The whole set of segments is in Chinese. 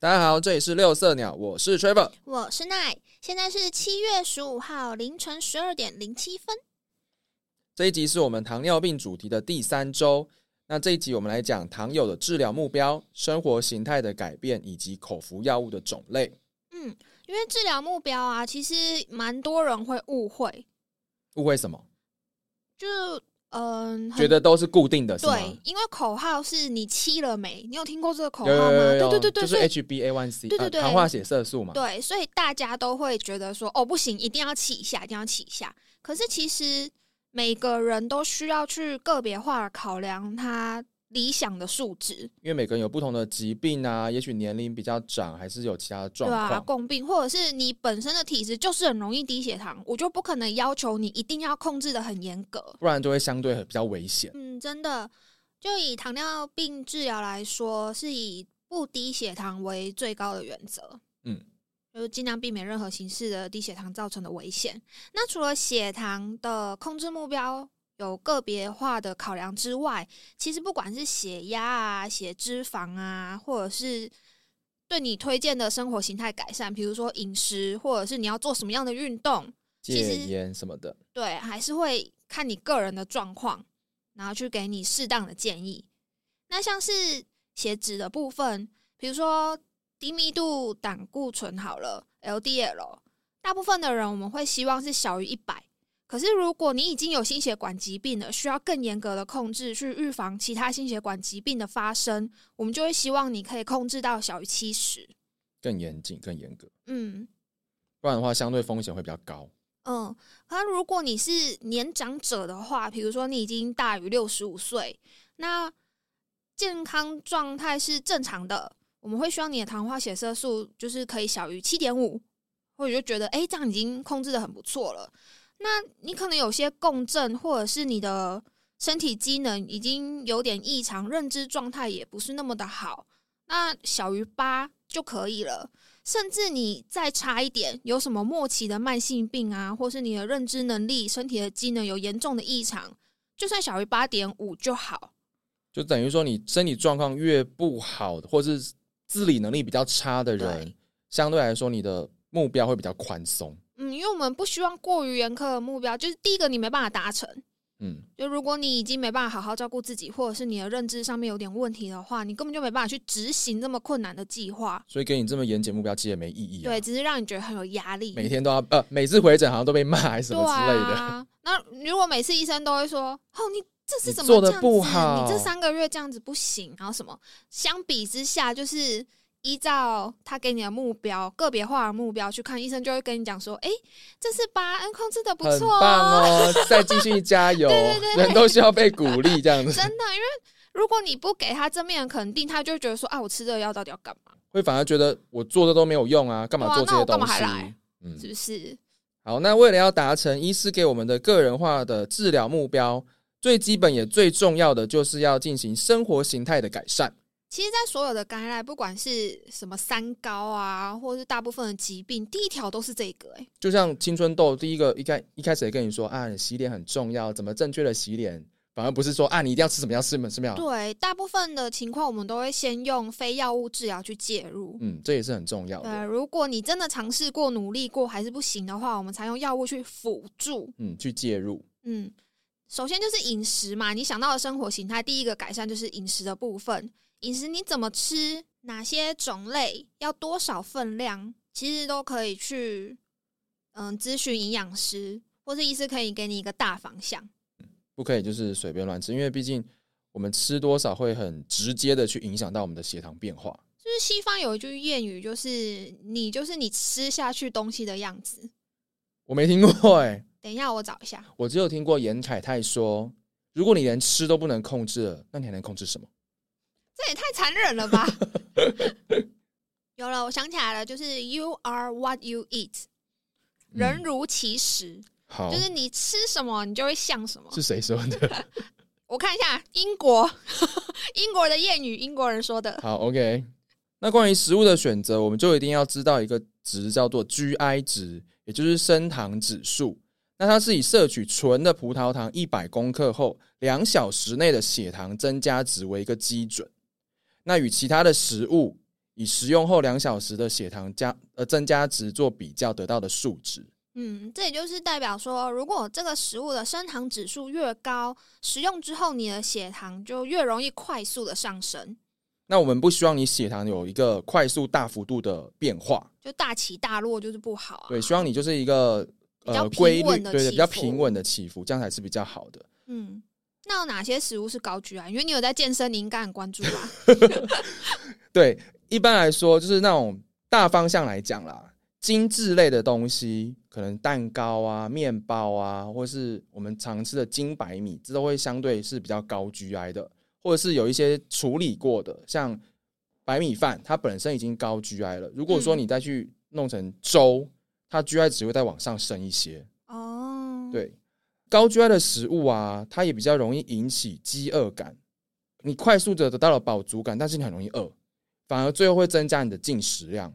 大家好，这里是六色鸟，我是 Trevor。我是奈，现在是七月十五号凌晨十二点零七分。这一集是我们糖尿病主题的第三周。那这一集我们来讲糖友的治疗目标、生活形态的改变以及口服药物的种类。嗯，因为治疗目标啊，其实蛮多人会误会，误会什么？就嗯，很觉得都是固定的，对，因为口号是你七了没？你有听过这个口号吗？有有有，对对对对，就是所以 HbA1c，对对对呃糖化血色素嘛。对，所以大家都会觉得说，哦，不行，一定要起一下，一定要起一下。可是其实每个人都需要去个别化地考量他理想的数值，因为每个人有不同的疾病啊，也许年龄比较长，还是有其他的状对啊，况。共病，或者是你本身的体质就是很容易低血糖，我就不可能要求你一定要控制的很严格。不然就会相对比较危险。嗯，真的，就以糖尿病治疗来说，是以不低血糖为最高的原则。嗯，就是尽量避免任何形式的低血糖造成的危险。那除了血糖的控制目标有个别化的考量之外，其实不管是血压啊、血脂肪啊，或者是对你推荐的生活形态改善，比如说饮食，或者是你要做什么样的运动，其戒实烟什么的，对，还是会看你个人的状况，然后去给你适当的建议。那像是血脂的部分，比如说低密度胆固醇好了，LDL，大部分的人我们会希望是小于一百。可是如果你已经有心血管疾病了，需要更严格的控制去预防其他心血管疾病的发生，我们就会希望你可以控制到小于七十。更严谨、更严格，嗯，不然的话相对风险会比较高。嗯，那如果你是年长者的话，比如说你已经大于六十五岁，那健康状态是正常的，我们会希望你的糖化血色素就是可以小于七点五，或者就觉得诶这样已经控制的很不错了。那你可能有些共振，或者是你的身体机能已经有点异常，认知状态也不是那么的好，那小于八就可以了。甚至你再差一点，有什么末期的慢性病啊，或是你的认知能力、身体的机能有严重的异常，就算小于八点五就好。就等于说，你身体状况越不好，或是自理能力比较差的人对，相对来说，你的目标会比较宽松。嗯，因为我们不希望过于严苛的目标，就是第一个你没办法达成。嗯，就如果你已经没办法好好照顾自己，或者是你的认知上面有点问题的话，你根本就没办法去执行这么困难的计划。所以给你这么严谨目标，其实也没意义啊。对，，只是让你觉得很有压力。每天都要呃，每次回诊好像都被骂还是什么之类的。啊。那如果每次医生都会说：“哦，你这是怎么做的？不好你这三个月这样子不行。”然后什么？相比之下，就是依照他给你的目标，个别化的目标去看，医生就会跟你讲说：“哎，这是八 N 控制的不很错棒哦，再继续加油，对对对对人都需要被鼓励这样子，真的，因为如果你不给他正面的肯定，他就会觉得说：“啊，我吃这个药到底要干嘛？会反而觉得我做的都没有用啊，干嘛做这些东西来？嗯，是不是？”好，那为了要达成医师给我们的个人化的治疗目标，最基本也最重要的就是要进行生活形态的改善。其实，在所有的感染，不管是什么三高啊，或是大部分的疾病，第一条都是这个、哎。就像青春痘，第一个一开一开始也跟你说啊，洗脸很重要，怎么正确的洗脸，反而不是说啊，你一定要吃什么样吃什么什么样。对，大部分的情况我们都会先用非药物治疗去介入。嗯，这也是很重要对，的。如果你真的尝试过、努力过还是不行的话，我们才用药物去辅助。嗯，去介入。嗯，首先就是饮食嘛，你想到的生活形态，第一个改善就是饮食的部分。饮食你怎么吃，哪些种类，要多少分量，其实都可以去嗯咨询营养师，或是医师可以给你一个大方向。不可以就是随便乱吃，因为毕竟我们吃多少会很直接的去影响到我们的血糖变化。就是西方有一句谚语，就是你就是你吃下去东西的样子。我没听过哎、等一下，我找一下。我只有听过严凯泰说，如果你连吃都不能控制了，那你还能控制什么？这也太残忍了吧！有了，我想起来了，就是 “you are what you eat”，人如其食，好，就是你吃什么，你就会像什么。是谁说的？我看一下英国 英国的谚语，英国人说的。好，OK。那关于食物的选择，我们就一定要知道一个值叫做 GI 值，也就是升糖指数。那它是以摄取纯的葡萄糖一百公克后，两小时内的血糖增加值为一个基准。那与其他的食物以食用后两小时的血糖加呃增加值做比较得到的数值。嗯，这也就是代表说，如果这个食物的升糖指数越高，食用之后你的血糖就越容易快速的上升，那我们不希望你血糖有一个快速大幅度的变化，就大起大落就是不好啊。对，希望你就是一个呃规律，对，比较平稳的起伏，这样才是比较好的。嗯，那有哪些食物是高 GI？因为你有在健身，你应该很关注吧？对，一般来说就是那种大方向来讲啦，精致类的东西，可能蛋糕啊、面包啊，或是我们常吃的精白米，这都会相对是比较高 GI 的，或者是有一些处理过的，像白米饭，它本身已经高 GI 了。如果说嗯你再去弄成粥，它 GI 值会再往上升一些。哦，，对，高 GI 的食物啊，它也比较容易引起饥饿感。你快速的得到了饱足感，但是你很容易饿，反而最后会增加你的进食量。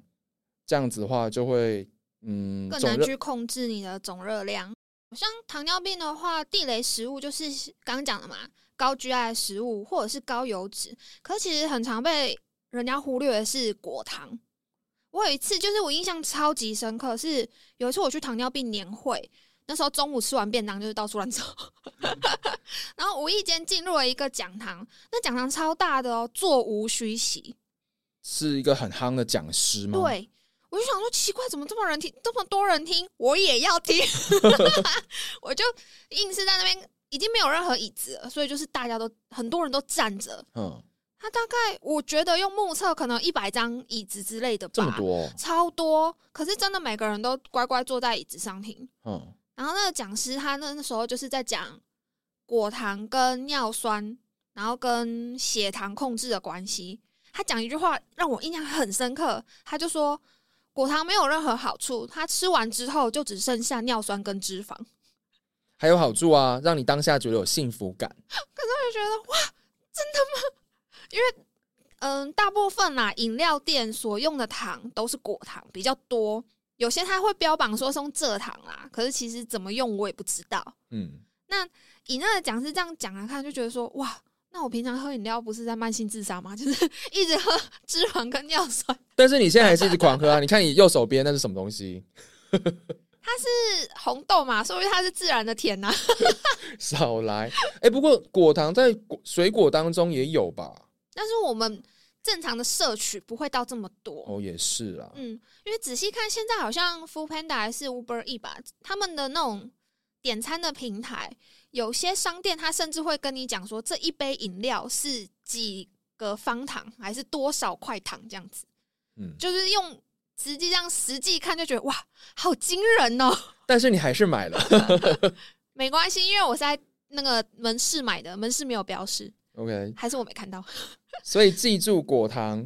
这样子的话，就会嗯，更难去控制你的总热量。像糖尿病的话，地雷食物就是刚刚讲的嘛，高 GI 的食物或者是高油脂。可是其实很常被人家忽略的是果糖。我有一次就是我印象超级深刻，是有一次我去糖尿病年会，那时候中午吃完便当就是到处乱走，然后无意间进入了一个讲堂，那讲堂超大的哦，座无虚席。是一个很夯的讲师吗？，对，我就想说奇怪，怎么这么人听，这么多人听，我也要听，我就硬是在那边，已经没有任何椅子了，所以就是大家都很多人都站着。嗯，他大概我觉得用目测可能一百张椅子之类的吧，这么多哦，超多。可是真的每个人都乖乖坐在椅子上听。嗯，然后那个讲师他那那时候就是在讲果糖跟尿酸，然后跟血糖控制的关系。他讲一句话让我印象很深刻，他就说果糖没有任何好处，他吃完之后就只剩下尿酸跟脂肪。还有好处啊，让你当下觉得有幸福感。可是我就觉得哇，真的吗？因为嗯，大部分啦饮料店所用的糖都是果糖比较多，有些它会标榜说是用蔗糖啦，可是其实怎么用我也不知道。嗯，那以那个讲师这样讲来看，就觉得说哇，那我平常喝饮料不是在慢性自杀吗？就是一直喝脂肪跟尿酸，但是你现在还是一直狂喝啊！你看你右手边那是什么东西？它是红豆嘛，所以它是自然的甜呐、少来！哎、不过果糖在果水果当中也有吧？但是我们正常的摄取不会到这么多。哦，也是啦。嗯，因为仔细看，现在好像 Food Panda 还是 Uber E 吧，他们的那种点餐的平台，有些商店它甚至会跟你讲说，这一杯饮料是几个方糖，还是多少块糖这样子，嗯，就是用实际上实际看就觉得哇，好惊人哦。但是你还是买了。没关系，因为我是在那个门市买的，门市没有标示，OK，还是我没看到。所以记住果糖，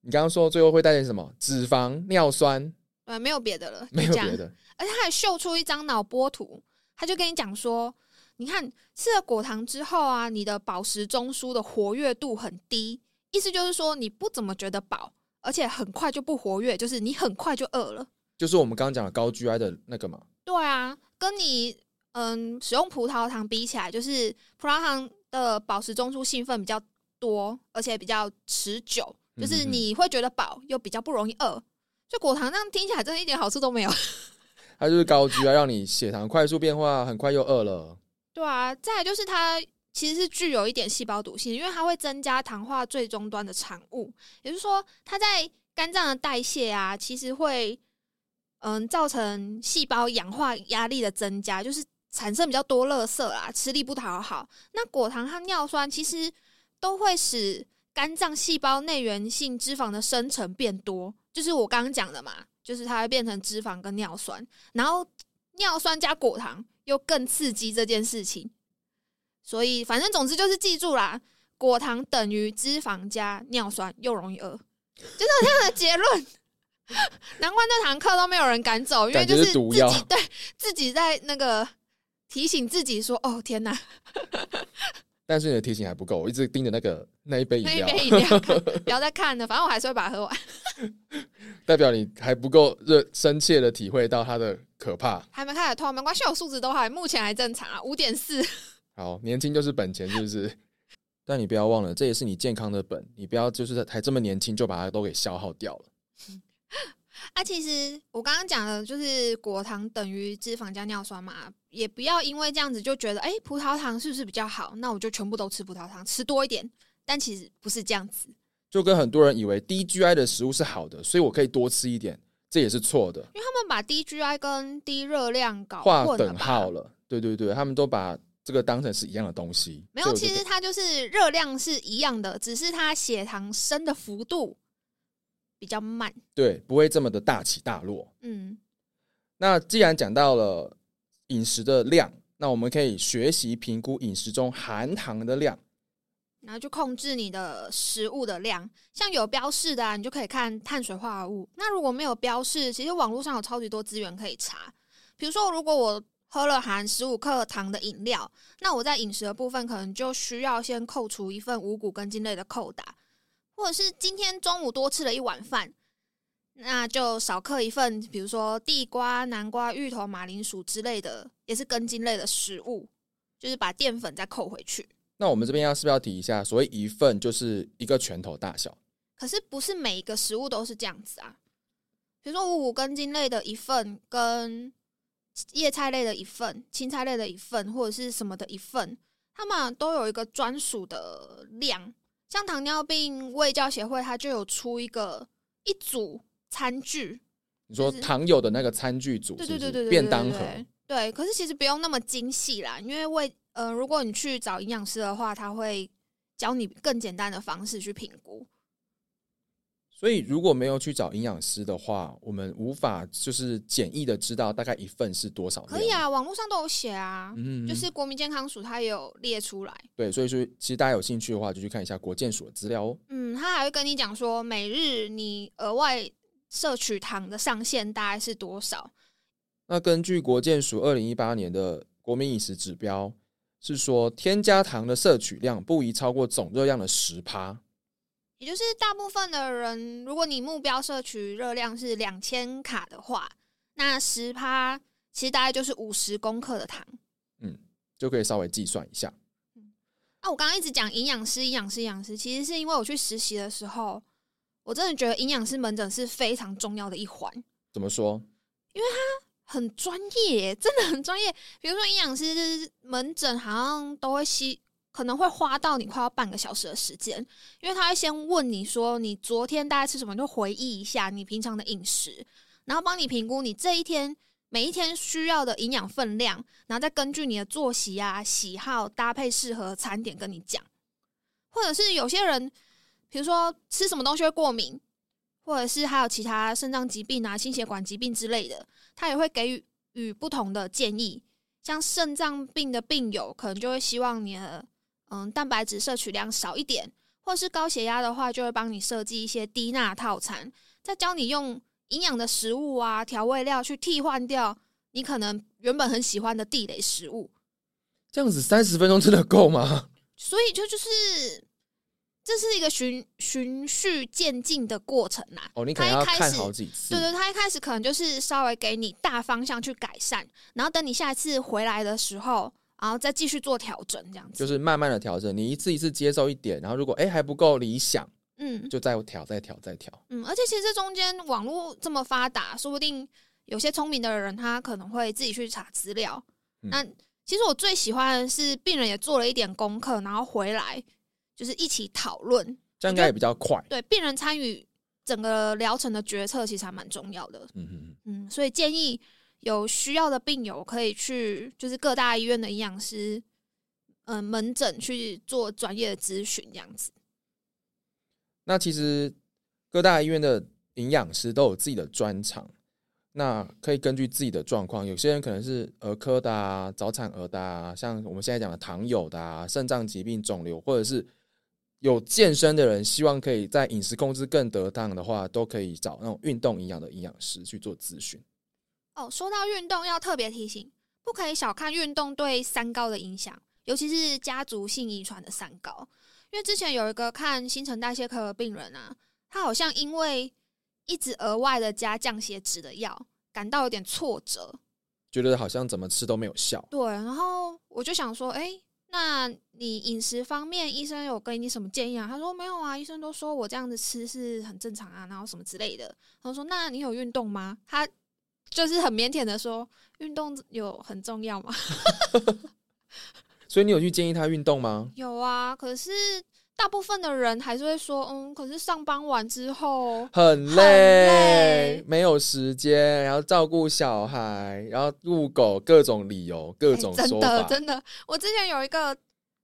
你刚刚说最后会带点什么？脂肪、尿酸，呃，没有别的了，没有别的。而且他还秀出一张脑波图，他就跟你讲说，你看吃了果糖之后啊，你的饱食中枢的活跃度很低，意思就是说你不怎么觉得饱，而且很快就不活跃，就是你很快就饿了。就是我们刚刚讲的高 GI 的那个嘛。对啊，跟你嗯使用葡萄糖比起来，就是葡萄糖的饱食中枢兴奋比较多，而且比较持久，就是你会觉得饱，又比较不容易饿。就果糖这样听起来真的一点好处都没有。它就是高 GI，让你血糖快速变化，很快又饿了。对啊，再来就是它其实是具有一点细胞毒性，因为它会增加糖化最终端的产物，也就是说，它在肝脏的代谢啊，其实会嗯造成细胞氧化压力的增加，就是产生比较多垃圾啦，吃力不讨好。那果糖和尿酸其实都会使肝脏细胞内源性脂肪的生成变多，就是我刚刚讲的嘛，就是它会变成脂肪跟尿酸，然后尿酸加果糖又更刺激这件事情。所以反正总之就是记住啦，果糖等于脂肪加尿酸又容易饿，就是有这样的结论。难怪那堂课都没有人敢走，因为就是是自己对自己在那个提醒自己说：“哦天哪，但是你的提醒还不够，我一直盯着那个那一杯饮料，那一杯饮料 不要再看了，反正我还是会把它喝完。代表你还不够热深切的体会到它的可怕。还没开始痛，没关系，我数值都还目前还正常啊，五点四。好，年轻就是本钱，是不是？但你不要忘了，这也是你健康的本，你不要就是还这么年轻就把它都给消耗掉了。啊，其实我刚刚讲的就是果糖等于脂肪加尿酸嘛，也不要因为这样子就觉得，哎、葡萄糖是不是比较好？那我就全部都吃葡萄糖，吃多一点。但其实不是这样子，就跟很多人以为低 GI 的食物是好的，所以我可以多吃一点，这也是错的，因为他们把低 GI 跟低热量搞划等号了。对对对，他们都把这个当成是一样的东西。没有，其实它就是热量是一样的，只是它血糖升的幅度比较慢。对不会这么的大起大落。嗯，那既然讲到了饮食的量，那我们可以学习评估饮食中含糖的量。然后就控制你的食物的量，像有标示的、啊，你就可以看碳水化合物。那如果没有标示，其实网络上有超级多资源可以查。比如说，如果我喝了含十五克糖的饮料，那我在饮食的部分可能就需要先扣除一份五谷根茎类的扣打，或者是今天中午多吃了一碗饭，那就少克一份，比如说地瓜、南瓜、芋头、马铃薯之类的，也是根茎类的食物，就是把淀粉再扣回去。那我们这边要是不是要提一下，所谓一份就是一个拳头大小？可是不是每一个食物都是这样子啊。比如说五谷根茎类的一份，跟叶菜类的一份、青菜类的一份，或者是什么的一份，它们都有一个专属的量。像糖尿病卫教协会，它就有出一个一组餐具，你说糖友的那个餐具组对对对对对，便当盒？对对，可是其实不用那么精细啦，因为为呃，如果你去找营养师的话，他会教你更简单的方式去评估。所以如果没有去找营养师的话，我们无法就是简易的知道大概一份是多少量。可以啊，网络上都有写啊，嗯，就是国民健康署它也有列出来。对，所以说其实大家有兴趣的话，就去看一下国健署的资料哦。嗯，他还会跟你讲说，每日你额外摄取糖的上限大概是多少。那根据国健署二零一八年的国民饮食指标，是说添加糖的摄取量不宜超过总热量的十趴。也就是大部分的人，如果你目标摄取热量是两千卡的话，那十趴其实大概就是五十公克的糖。嗯就可以稍微计算一下。啊，我刚刚一直讲营养师，营养师，营养师，其实是因为我去实习的时候，我真的觉得营养师门诊是非常重要的一环。怎么说？因为他很专业，真的很专业。比如说营养师门诊，好像都会吸，可能会花到你快要半个小时的时间，因为他会先问你说你昨天大概吃什么，就回忆一下你平常的饮食，然后帮你评估你这一天每一天需要的营养分量，然后再根据你的作息啊、喜好搭配适合餐点跟你讲。或者是有些人，比如说吃什么东西会过敏，或者是还有其他肾脏疾病啊、心血管疾病之类的，他也会给予予不同的建议。像肾脏病的病友，可能就会希望你的嗯蛋白质摄取量少一点，或是高血压的话，就会帮你设计一些低钠套餐，再教你用营养的食物啊调味料去替换掉你可能原本很喜欢的地雷食物。这样子三十分钟真的够吗？所以就就是这是一个循循序渐进的过程呐、哦，你可能要看他一开始好几次。对对，他一开始可能就是稍微给你大方向去改善，然后等你下一次回来的时候，然后再继续做调整，这样子。就是慢慢的调整，你一次一次接受一点，然后如果哎还不够理想，嗯就再调再调再调。嗯，而且其实这中间网络这么发达，说不定有些聪明的人他可能会自己去查资料。嗯那其实我最喜欢的是病人也做了一点功课，然后回来就是一起讨论，这样应该也比较快。对病人参与整个疗程的决策，其实还蛮重要的。嗯嗯嗯，嗯，所以建议有需要的病友可以去，就是各大医院的营养师，嗯、门诊去做专业的咨询，这样子。那其实各大医院的营养师都有自己的专长，那可以根据自己的状况，有些人可能是儿科的啊、早产儿的啊，像我们现在讲的糖友的啊、肾脏疾病、肿瘤，或者是有健身的人，希望可以在饮食控制更得当的话，都可以找那种运动营养的营养师去做咨询。哦，说到运动，要特别提醒，不可以小看运动对三高的影响，尤其是家族性遗传的三高。因为之前有一个看新陈代谢科的病人啊，他好像因为一直额外的加降血脂的药，感到有点挫折。觉得好像怎么吃都没有效，对，然后我就想说，哎、那你饮食方面，医生有给你什么建议啊？他说没有啊，医生都说我这样子吃是很正常啊，然后什么之类的。他说那你有运动吗？他就是很腼腆的说，运动有很重要吗？所以你有去建议他运动吗？有啊，可是大部分的人还是会说，嗯，可是上班完之后很累，累没有时间，然后照顾小孩，然后遛狗，各种理由，各种说法。的真的，我之前有一个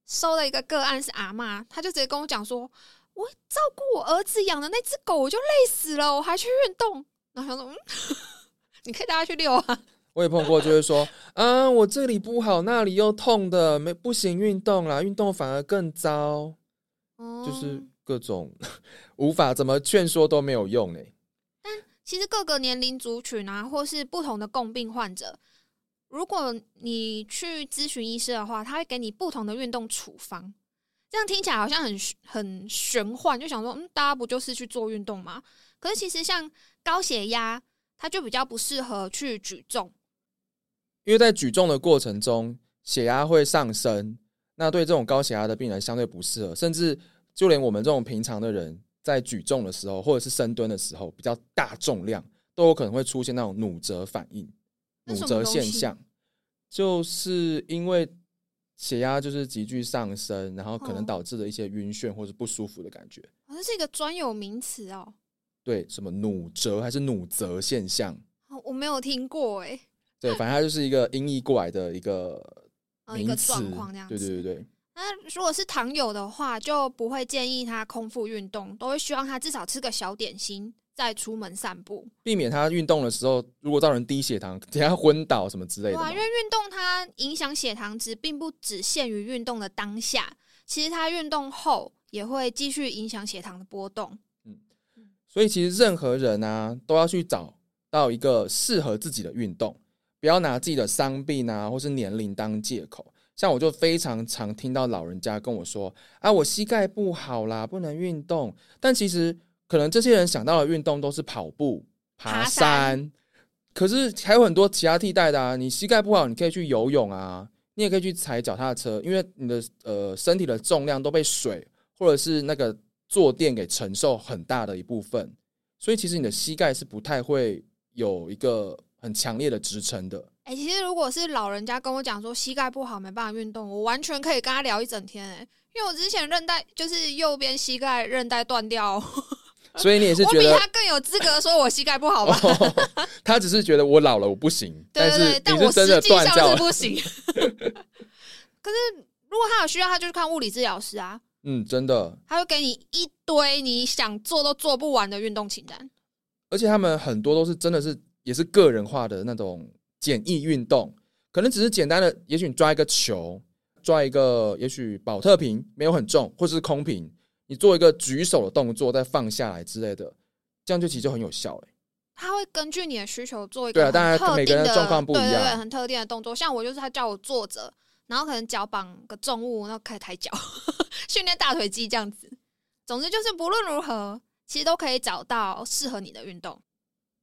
收了一个个案是阿嬷，她就直接跟我讲说，我照顾我儿子养的那只狗，我就累死了，我还去运动。然后想说，嗯，你可以带它去遛啊。我也碰过，就是说，啊，我这里不好，那里又痛的，没不行运动啦，运动反而更糟，就是嗯各种 无法怎么劝说都没有用欸但。其实各个年龄族群啊，或是不同的共病患者，如果你去咨询医师的话，他会给你不同的运动处方。这样听起来好像很很玄幻，就想说，嗯，大家不就是去做运动吗？可是其实像高血压，它就比较不适合去举重。因为在举重的过程中，血压会上升，那对这种高血压的病人相对不适合，甚至就连我们这种平常的人在举重的时候，或者是深蹲的时候，比较大重量，都有可能会出现那种弩折反应、那弩折现象，就是因为血压就是急剧上升，然后可能哦导致的一些晕眩或者不舒服的感觉。好像是一个专有名词哦，对，什么弩折还是弩折现象？哦我没有听过哎、对，反正它就是一个音译过来的一个呃，一个名词状况这样子。对对对对。那如果是糖友的话，就不会建议他空腹运动，都会希望他至少吃个小点心再出门散步。避免他运动的时候，如果造成低血糖，等下昏倒什么之类对啊，的因。为运动它影响血糖值，并不只限于运动的当下，其实它运动后也会继续影响血糖的波动。所以其实任何人啊，都要去找到一个适合自己的运动，不要拿自己的伤病啊或是年龄当借口。像我就非常常听到老人家跟我说：“啊，我膝盖不好啦，不能运动。”但其实可能这些人想到的运动都是跑步、爬山可是还有很多其他替代的啊。你膝盖不好，你可以去游泳啊，你也可以去踩脚踏车，因为你的呃身体的重量都被水或者是那个坐垫给承受很大的一部分，所以其实你的膝盖是不太会有一个很强烈的支撑的。哎、其实如果是老人家跟我讲说膝盖不好没办法运动，我完全可以跟他聊一整天哎、因为我之前韧带就是右边膝盖韧带断掉，所以你也是我比，他更有资格说我膝盖不好吧？哦，他只是觉得我老了我不行，对对但是，对但我实际上。是不行。可是如果他有需要，他就去看物理治疗师啊，嗯，真的，他会给你一堆你想做都做不完的运动清单。而且他们很多都是真的是也是个人化的那种简易运动，可能只是简单的，也许你抓一个球，抓一个也许保特瓶没有很重，或者是空瓶，你做一个举手的动作再放下来之类的，这样就其实就很有效了。他会根据你的需求做一个对啊个当然每个人的状况不一对对对，样很特定的动作。像我就是他叫我坐着，然后可能脚绑个重物，然后开始抬脚，训练大腿肌这样子。总之就是不论如何，其实都可以找到适合你的运动。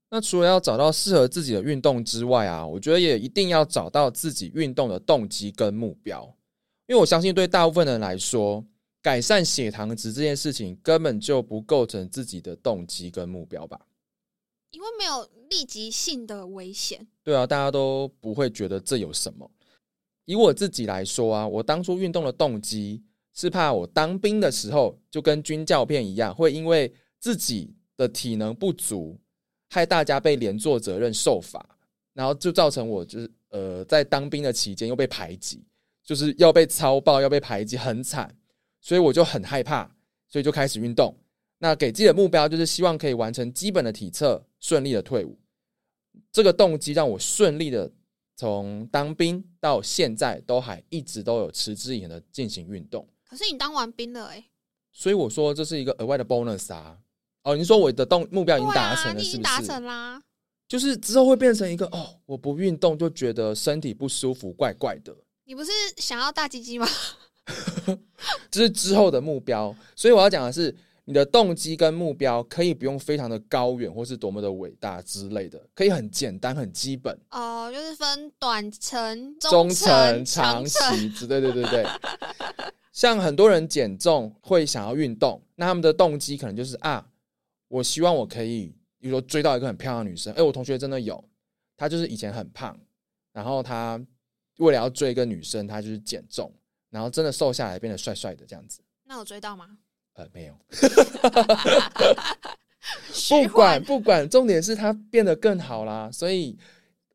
那除了要找到适合自己的运动之外啊，我觉得也一定要找到自己运动的动机跟目标，因为我相信对大部分人来说，改善血糖值这件事情根本就不构成自己的动机跟目标吧。因为没有立即性的危险，对啊，大家都不会觉得这有什么。以我自己来说啊，我当初运动的动机是怕我当兵的时候就跟军教片一样，会因为自己的体能不足，害大家被连坐责任受罚，然后就造成我就是呃在当兵的期间又被排挤，就是要被操爆，要被排挤，很惨，所以我就很害怕，所以就开始运动。那给自己的目标就是希望可以完成基本的体测，顺利的退伍。这个动机让我顺利的从当兵到现在都还一直都有持之以恒的进行运动。可是你当完兵了哎、所以我说这是一个额外的 bonus 啊。哦，你说我的动目标已经达成了，是不是？成啦。就是之后会变成一个哦，我不运动就觉得身体不舒服，怪怪的。你不是想要大鸡鸡吗？这是之后的目标。所以我要讲的是，你的动机跟目标可以不用非常的高远或是多么的伟大之类的，可以很简单、很基本，哦，就是分短程、中程、程、长长期之类，对对对对。像很多人减重会想要运动，那他们的动机可能就是啊，我希望我可以，比如说追到一个很漂亮的女生。哎，我同学真的有，他就是以前很胖，然后他为了要追一个女生，他就是减重，然后真的瘦下来，变得帅帅的这样子。那有追到吗？呃，没有，不管不管，重点是他变得更好啦。所以，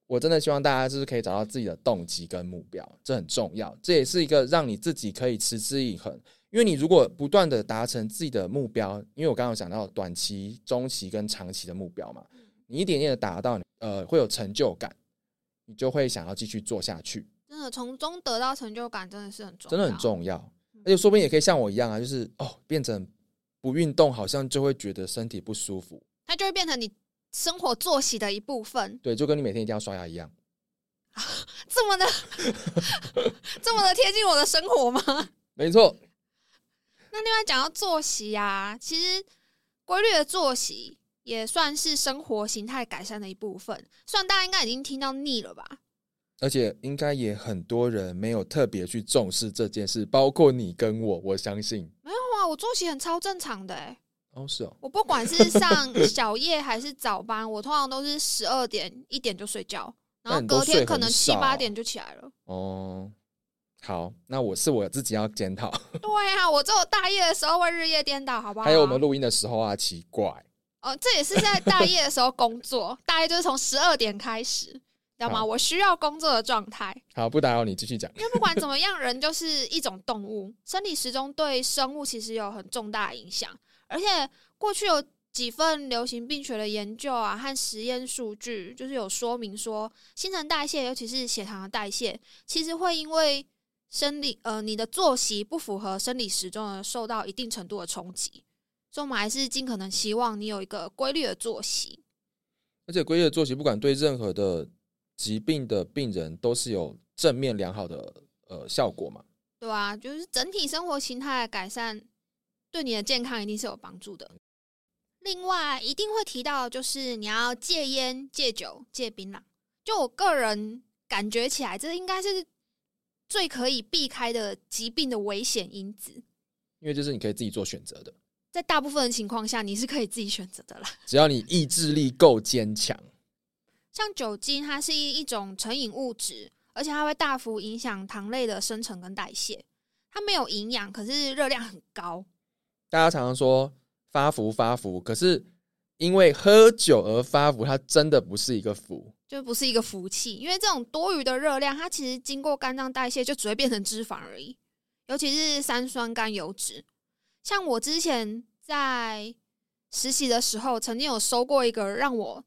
我真的希望大家就是可以找到自己的动机跟目标，这很重要。这也是一个让你自己可以持之以恒。因为你如果不断的达成自己的目标，因为我刚刚有讲到短期、中期跟长期的目标嘛，你一点点的达到，呃，会有成就感，你就会想要继续做下去，真的从中得到成就感，真的是很重要，真的很。重要。而且说不定也可以像我一样啊，就是哦，变成不运动，好像就会觉得身体不舒服。它就会变成你生活作息的一部分，对，就跟你每天一定要刷牙一样。这么的 这么的贴近我的生活吗？没错，那另外讲到作息啊，其实规律的作息也算是生活形态改善的一部分。虽然大家应该已经听到腻了吧？而且应该也很多人没有特别去重视这件事，包括你跟我，我相信。没有啊，我作息很超正常的哎、哦，是哦，我不管是上 小夜还是早班，我通常都是十二点一点就睡觉，然后隔天可能七八点就起来了。哦，好，那我是我自己要检讨。对啊，我只有大夜的时候会日夜颠倒，好不好？还有我们录音的时候啊，奇怪，哦，这也是在大夜的时候工作，大夜就是从十二点开始，知道吗？我需要工作的状态。好，不打扰你，继续讲。因为不管怎么样，人就是一种动物，生理时钟对生物其实有很重大影响。而且过去有几份流行病学的研究啊和实验数据，就是有说明说，新陈代谢，尤其是血糖的代谢，其实会因为生理呃你的作息不符合生理时钟而受到一定程度的冲击。所以，我们还是尽可能希望你有一个规律的作息。而且规律的作息，不管对任何的疾病的病人，都是有正面良好的呃效果嘛。对啊，就是整体生活形态的改善，对你的健康一定是有帮助的。另外，一定会提到，就是你要戒烟、戒酒、戒槟榔。就我个人感觉起来，这应该是最可以避开的疾病的危险因子。因为这是你可以自己做选择的，在大部分的情况下，你是可以自己选择的啦。只要你意志力够坚强。像酒精，它是一一种成瘾物质，而且它会大幅影响糖类的生成跟代谢。它没有营养，可是热量很高。大家常常说发福发福，可是因为喝酒而发福，它真的不是一个福。就不是一个福气，因为这种多余的热量，它其实经过肝脏代谢就只会变成脂肪而已，尤其是三酸甘油脂。像我之前在实习的时候，曾经有收过一个让我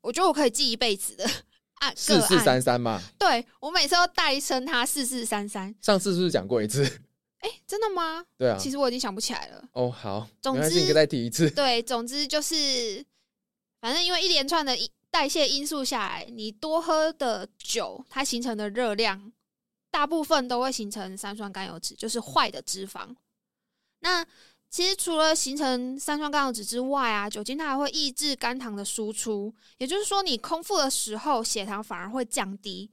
我觉得我可以记一辈子的 啊四四，三三嘛，对我每次都代称它四四三三。上次是不是讲过一次？哎，真的吗？对啊。其实我已经想不起来了。哦，好，总之你可以再提一次。对，总之就是，反正因为一连串的因代谢因素下来，你多喝的酒，它形成的热量，大部分都会形成三酸甘油脂，就是坏的脂肪。那其实除了形成三酸甘油脂之外啊，酒精它还会抑制肝糖的输出，也就是说，你空腹的时候，血糖反而会降低，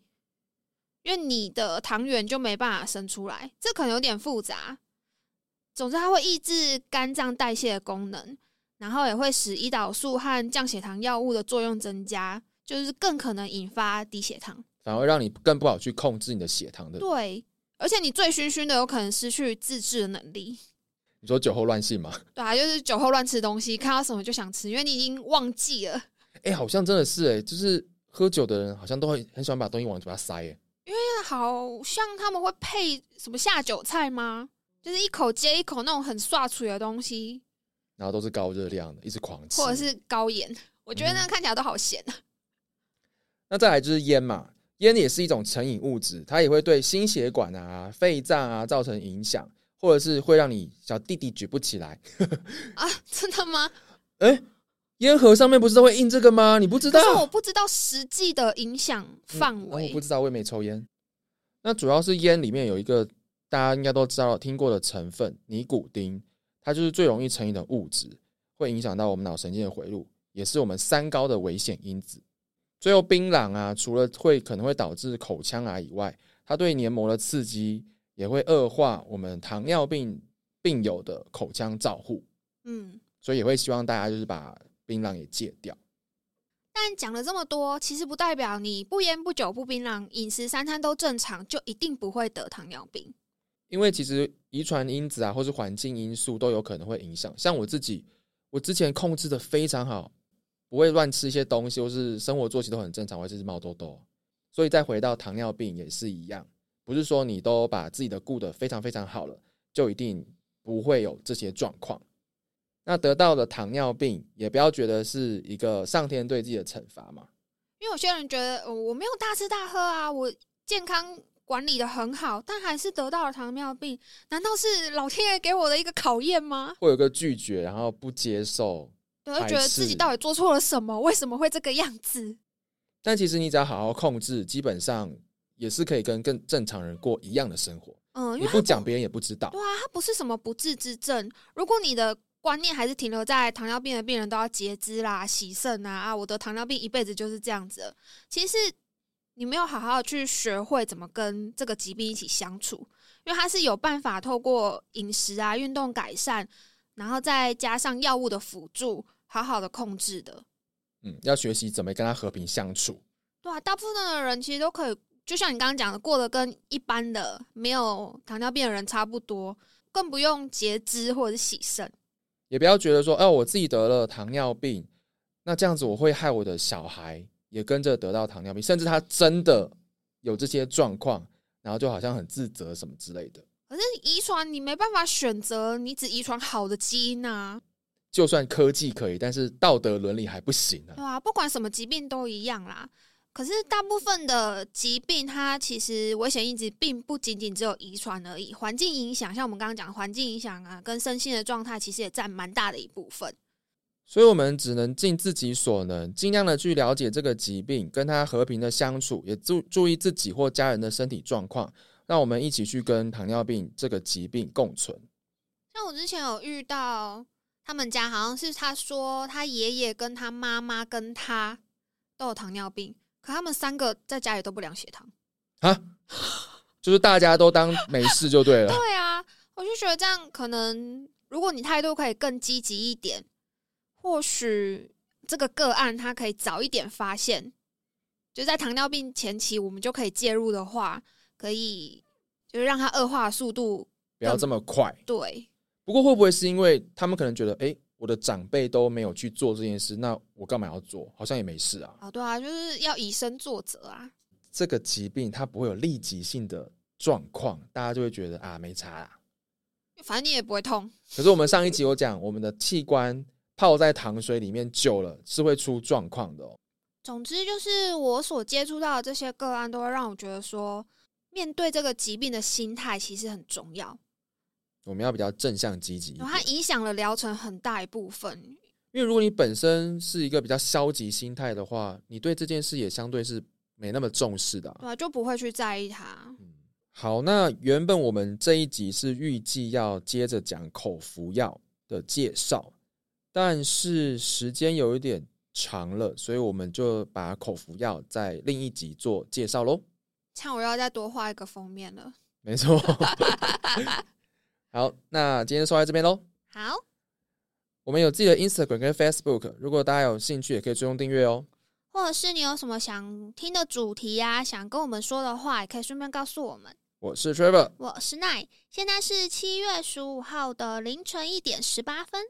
因为你的糖原就没办法生出来，这可能有点复杂。总之，它会抑制肝脏代谢的功能，然后也会使胰岛素和降血糖药物的作用增加，就是更可能引发低血糖。反而让你更不好去控制你的血糖的。对，而且你醉醺醺的，有可能失去自制的能力。你说酒后乱性吗？对啊，就是酒后乱吃东西，看到什么就想吃，因为你已经忘记了。哎、好像真的是哎、就是喝酒的人好像都会很喜欢把东西往嘴巴塞哎、那好像他们会配什么下酒菜吗？就是一口接一口那种很刷嘴的东西，然后都是高热量的，一直狂吃。或者是高盐。我觉得那看起来都好咸啊。那再来就是烟嘛，烟也是一种成瘾物质，它也会对心血管啊、肺脏啊造成影响，或者是会让你小弟弟举不起来。啊，真的吗？哎、烟盒上面不是都会印这个吗？你不知道？可是我不知道实际的影响范嗯围。我不知道，我也没抽烟。那主要是烟里面有一个大家应该都知道、听过的成分尼古丁，它就是最容易成瘾的物质，会影响到我们脑神经的回路，也是我们三高的危险因子。最后，槟榔啊，除了会可能会导致口腔癌以外，它对黏膜的刺激也会恶化我们糖尿病病友的口腔照护。嗯，所以也会希望大家就是把槟榔也戒掉。但讲了这么多，其实不代表你不烟不酒不槟榔，饮食三餐都正常，就一定不会得糖尿病。因为其实遗传因子啊，或是环境因素都有可能会影响。像我自己，我之前控制的非常好，不会乱吃一些东西，或是生活作息都很正常，或者是冒痘痘。所以再回到糖尿病也是一样，不是说你都把自己的顾得非常非常好了，就一定不会有这些状况。那得到了糖尿病，也不要觉得是一个上天对自己的惩罚嘛。因为有些人觉得，呃我没有大吃大喝啊，我健康管理的很好，但还是得到了糖尿病，难道是老天爷给我的一个考验吗？会有个拒绝，然后不接受。对，会觉得自己到底做错了什么？为什么会这个样子？但其实你只要好好控制，基本上也是可以跟更正常人过一样的生活。嗯，因你为不讲，别人也不知道对。啊，它不是什么不治之症。如果你的观念还是停留在糖尿病的病人都要截肢啦、洗肾啊啊，我得糖尿病一辈子就是这样子。其实你没有好好去学会怎么跟这个疾病一起相处，因为它是有办法透过饮食啊、运动改善，然后再加上药物的辅助，好好的控制的。嗯，要学习怎么跟他和平相处。对啊，大部分的人其实都可以，就像你刚刚讲的，过得跟一般的没有糖尿病的人差不多，更不用截肢或者是洗肾。也不要觉得说，哦，我自己得了糖尿病，那这样子我会害我的小孩也跟着得到糖尿病，甚至他真的有这些状况，然后就好像很自责什么之类的。可是遗传你没办法选择，你只遗传好的基因啊，就算科技可以，但是道德伦理还不行啊对。啊、不管什么疾病都一样啦。可是大部分的疾病，它其实危险因子并不仅仅只有遗传而已，环境影响，像我们刚刚讲的环境影响啊，跟身心的状态，其实也占蛮大的一部分。所以，我们只能尽自己所能，尽量的去了解这个疾病，跟他和平的相处，也注注意自己或家人的身体状况，让我们一起去跟糖尿病这个疾病共存。像我之前有遇到，他们家好像是他说他爷爷跟他妈妈跟他都有糖尿病，可他们三个在家里都不量血糖。啊，就是大家都当没事就对了。对啊，我就觉得这样可能，如果你态度可以更积极一点，或许这个个案他可以早一点发现，就在糖尿病前期，我们就可以介入的话，可以就是让它恶化的速度不要这么快。对。不过会不会是因为他们可能觉得，哎、我的长辈都没有去做这件事，那我干嘛要做？好像也没事啊。啊，对啊，就是要以身作则啊。这个疾病它不会有立即性的状况，大家就会觉得啊没差啦。反正你也不会痛。可是我们上一集有讲，我们的器官泡在糖水里面久了是会出状况的哦。总之，就是我所接触到的这些个案，都会让我觉得说，面对这个疾病的心态其实很重要，我们要比较正向积极它影响了疗程很大一部分。因为如果你本身是一个比较消极心态的话，你对这件事也相对是没那么重视的啊、就不会去在意它。好，那原本我们这一集是预计要接着讲口服药的介绍，但是时间有一点长了，所以我们就把口服药在另一集做介绍喽。像我要再多画一个封面了。没错。好，那今天就说到这边喽。好，我们有自己的 Instagram 跟 Facebook，如果大家有兴趣，也可以追踪订阅哦。或者是你有什么想听的主题呀、想跟我们说的话，也可以顺便告诉我们。我是 Trevor，我是奈，现在是七月十五号的凌晨一点十八分。